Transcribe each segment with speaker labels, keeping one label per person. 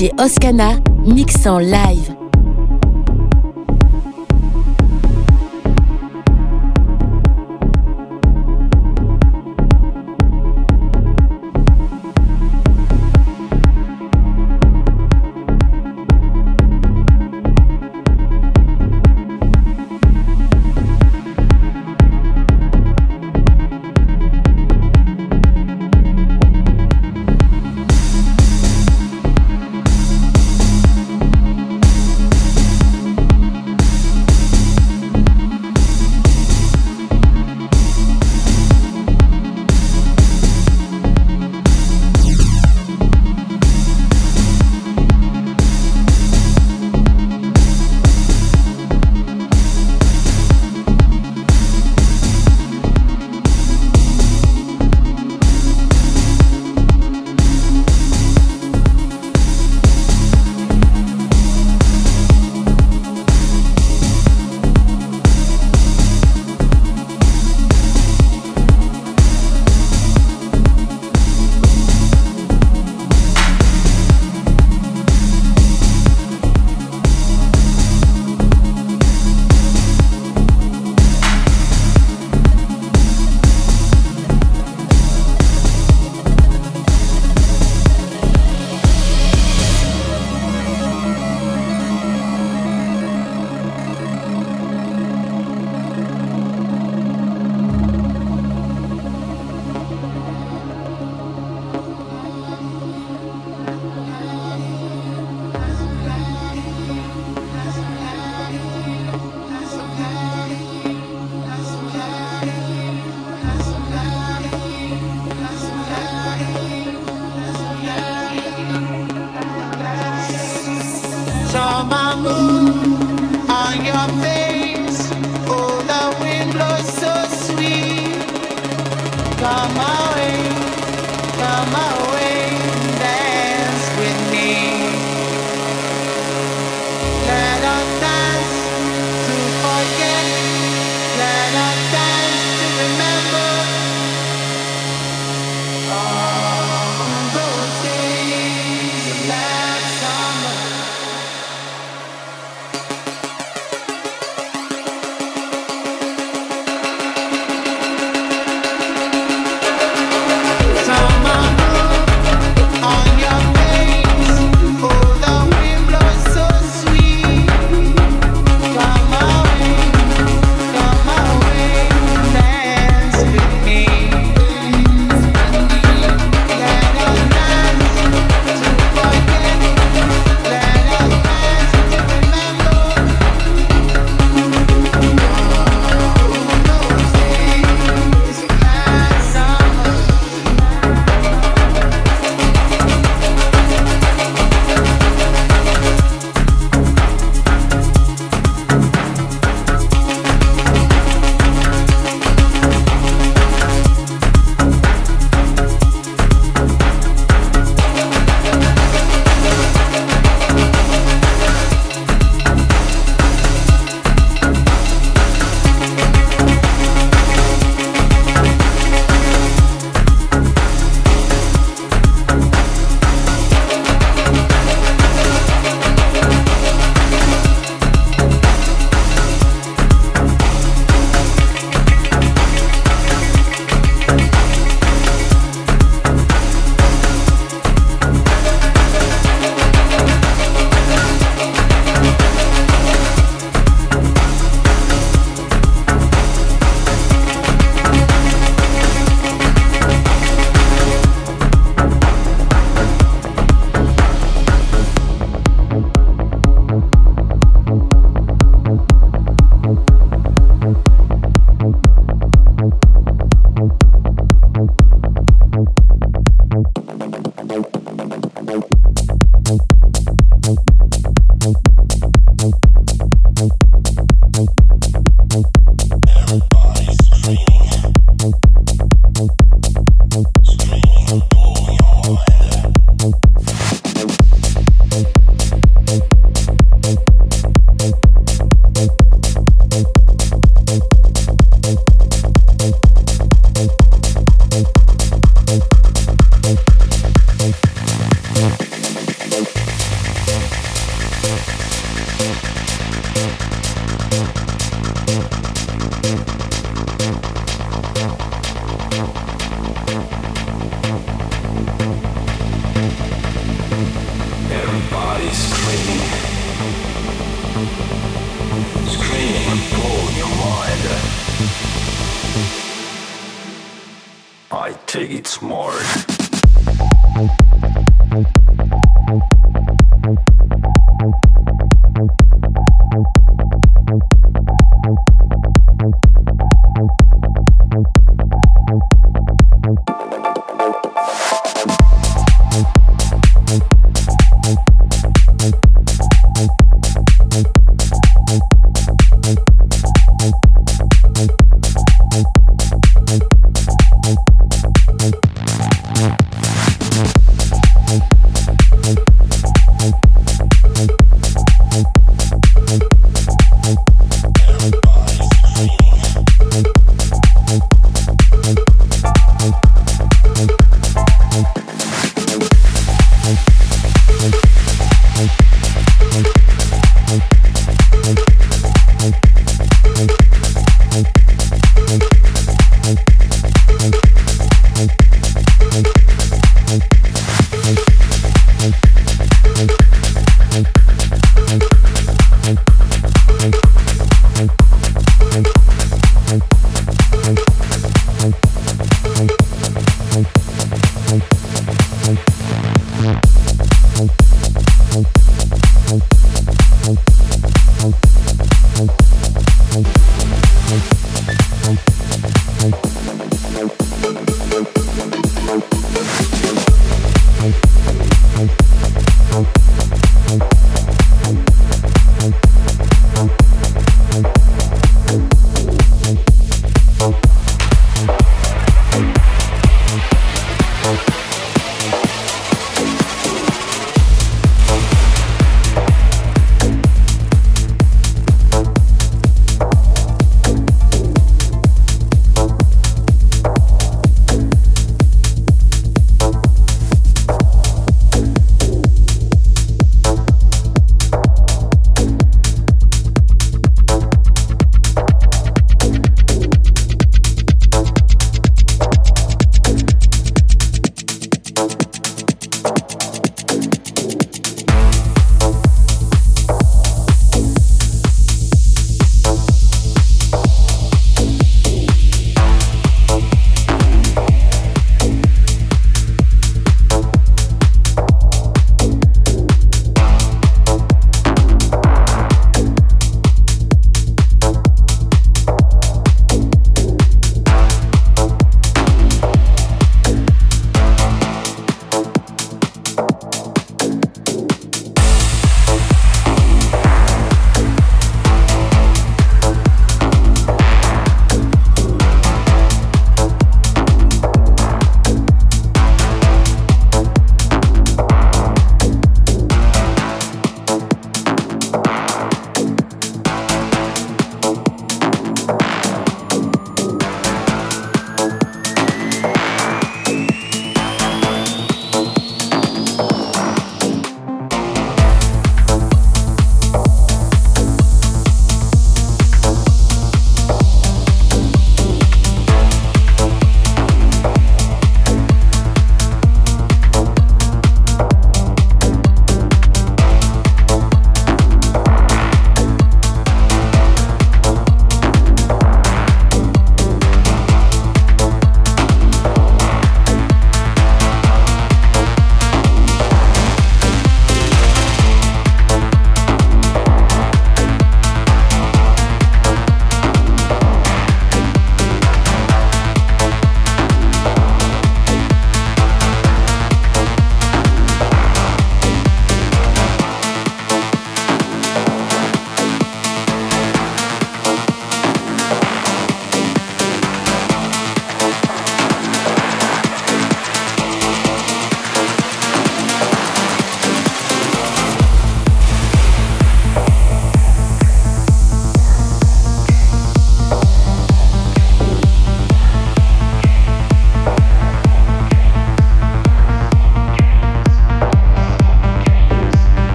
Speaker 1: DJ Oscana, mix en live.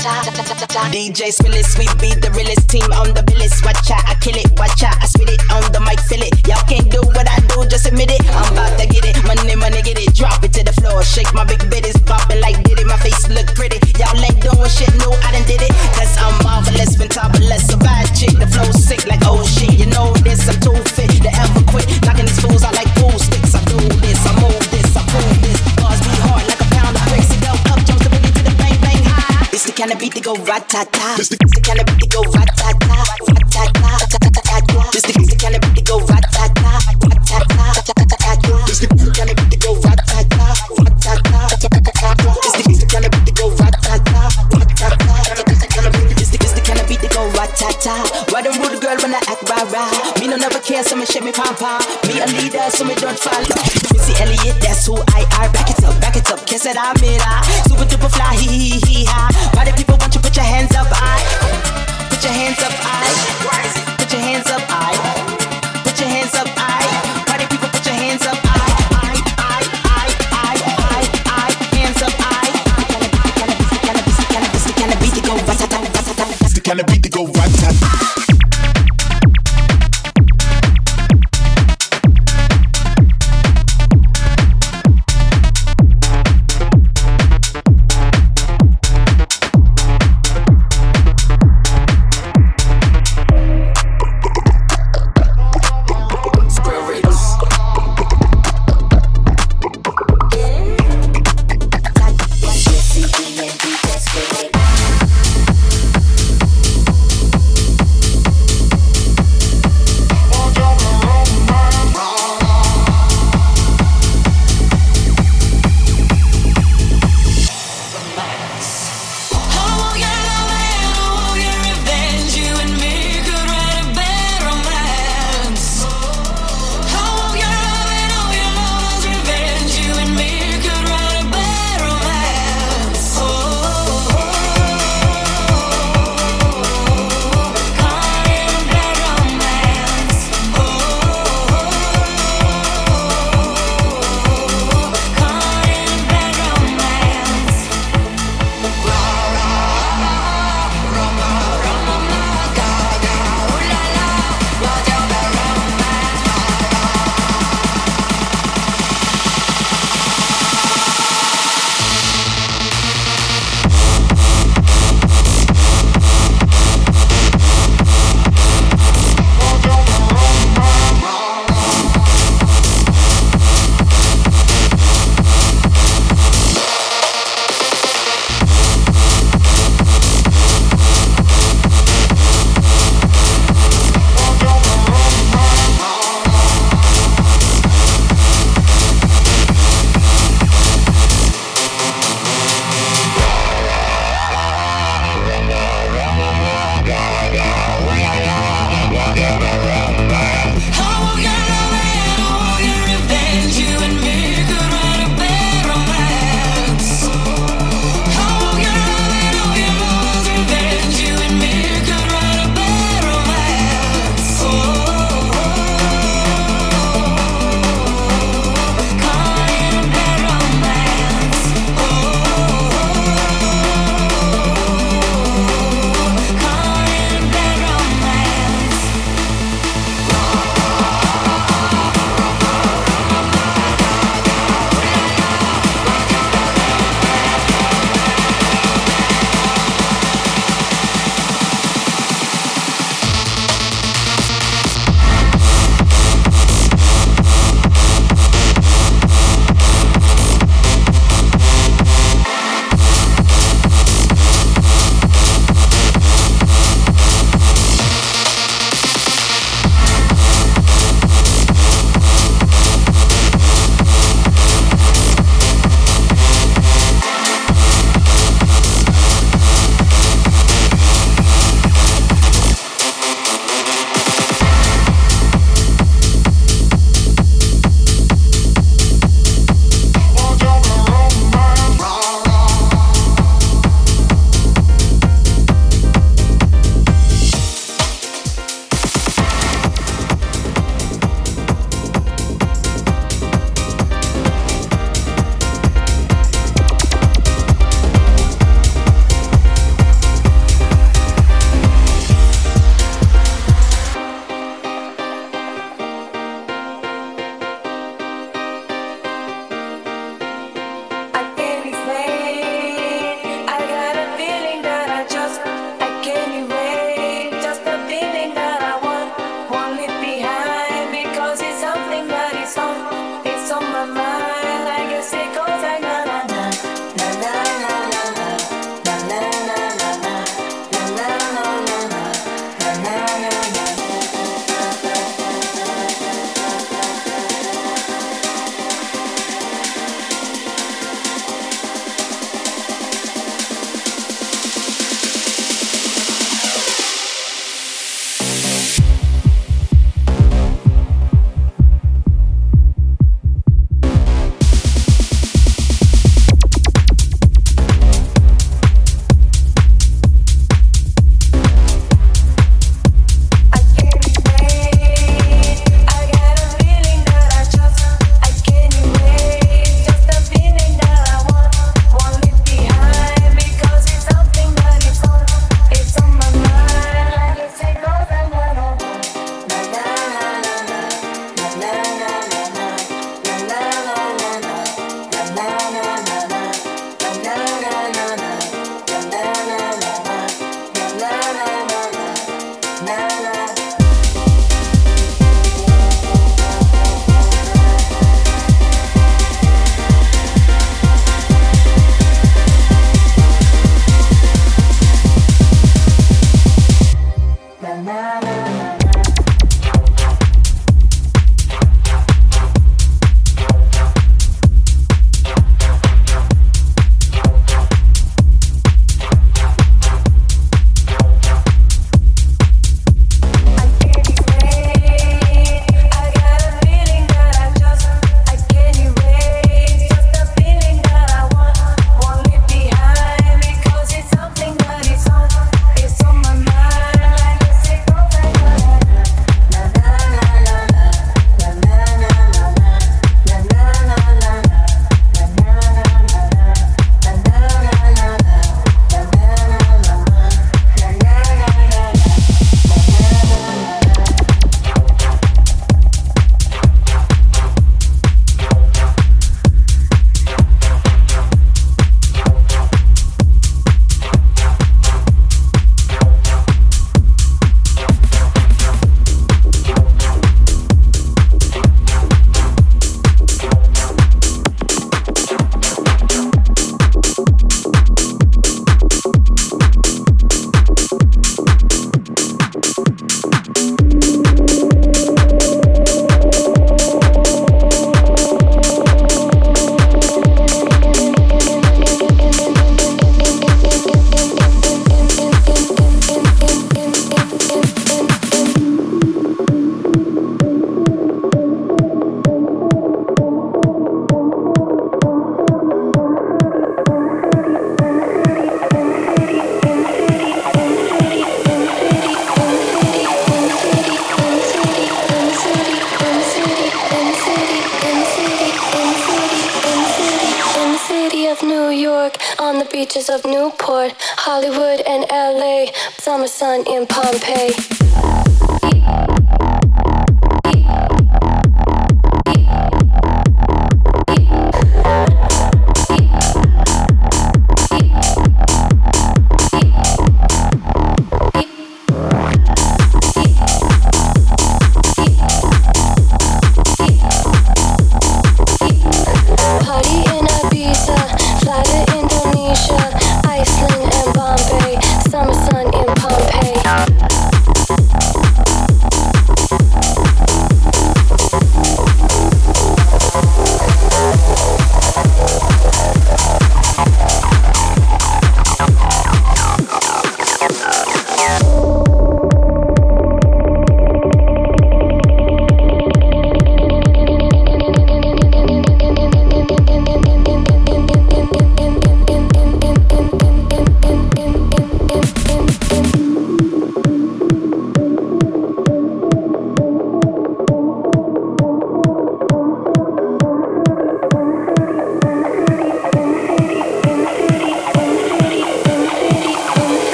Speaker 2: DJ Spillis, we be the realest team on the billis. Watch out, I kill it, watch out, I spit it on the mic, fill it. Y'all can't do what I do, just admit it. I'm about to get it, money, money, get it, drop it to the floor. Shake my big bitties, popping like did it. My face look pretty. Y'all ain't doing shit, no, I done did it. Cause I'm marvelous, fantabulous, a bad chick. The flow sick like oh shit, you know this, I'm too fit to ever quit. Knocking these fools out like pool sticks. Kind of beat that go rat tat tat. The kind of beat that go rat tat tat, rat tat tat, tat tat tat. It's the kind of beat that go rat tat tat, rat tat tat, tat tat tat. It's the kind of beat that go rat tat. Why them rude girl when I act rah rah? Me no never care, so me shake me pom pom. Me a leader, so me don't follow. Missy Elliott, that's who I are. Back it up, back it up, kiss it, I'm it. Super duper fly, hee hee hee ha. Why the people want you put your hands up, I. Put your hands up, I. Put your hands up, I. Put your hands up,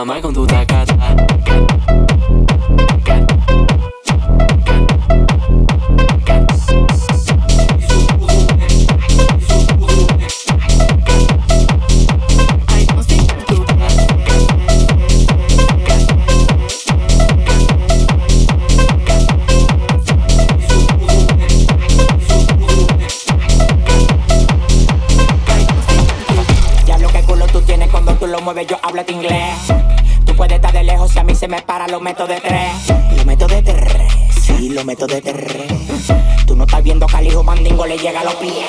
Speaker 1: mamãe com tudo a
Speaker 3: cada. lo meto de tres. Lo meto de tres. Sí, lo meto de tres. Tú no estás viendo que al hijo mandingo le llega a los pies.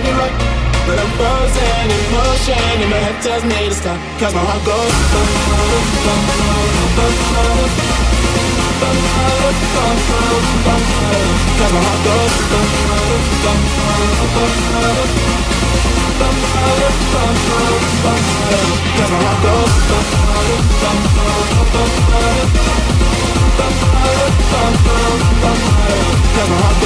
Speaker 4: Should it right. But I'm frozen in motion, and my head tells me to stop. Cause my heart goes. Cause my heart goes. Cause my heart goes. Got my heart